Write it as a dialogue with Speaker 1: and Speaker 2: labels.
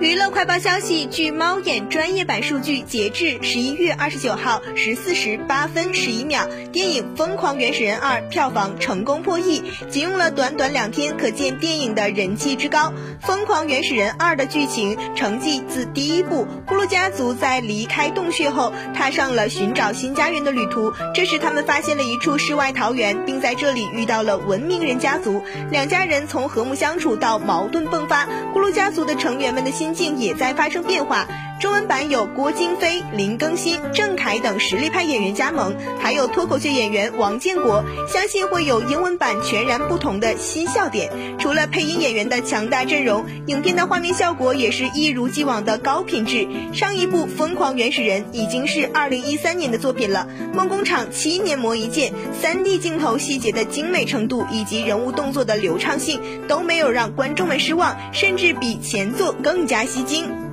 Speaker 1: 娱乐快报消息，据猫眼专业版数据，截至十一月二十九号十四时八分十一秒，电影《疯狂原始人二》票房成功破亿，仅用了短短两天，可见电影的人气之高。《疯狂原始人二》的剧情承继自第一部，咕噜家族在离开洞穴后，踏上了寻找新家园的旅途。这时，他们发现了一处世外桃源，并在这里遇到了文明人家族。两家人从和睦相处到矛盾迸发，咕噜家族的成员们的心。心境也在发生变化。中文版有郭京飞、林更新、郑恺等实力派演员加盟，还有脱口秀演员王建国，相信会有英文版全然不同的新笑点。除了配音演员的强大阵容，影片的画面效果也是一如既往的高品质。上一部《疯狂原始人》已经是二零一三年的作品了，梦工厂七年磨一剑，三 D 镜头细节的精美程度以及人物动作的流畅性都没有让观众们失望，甚至比前作更加吸睛。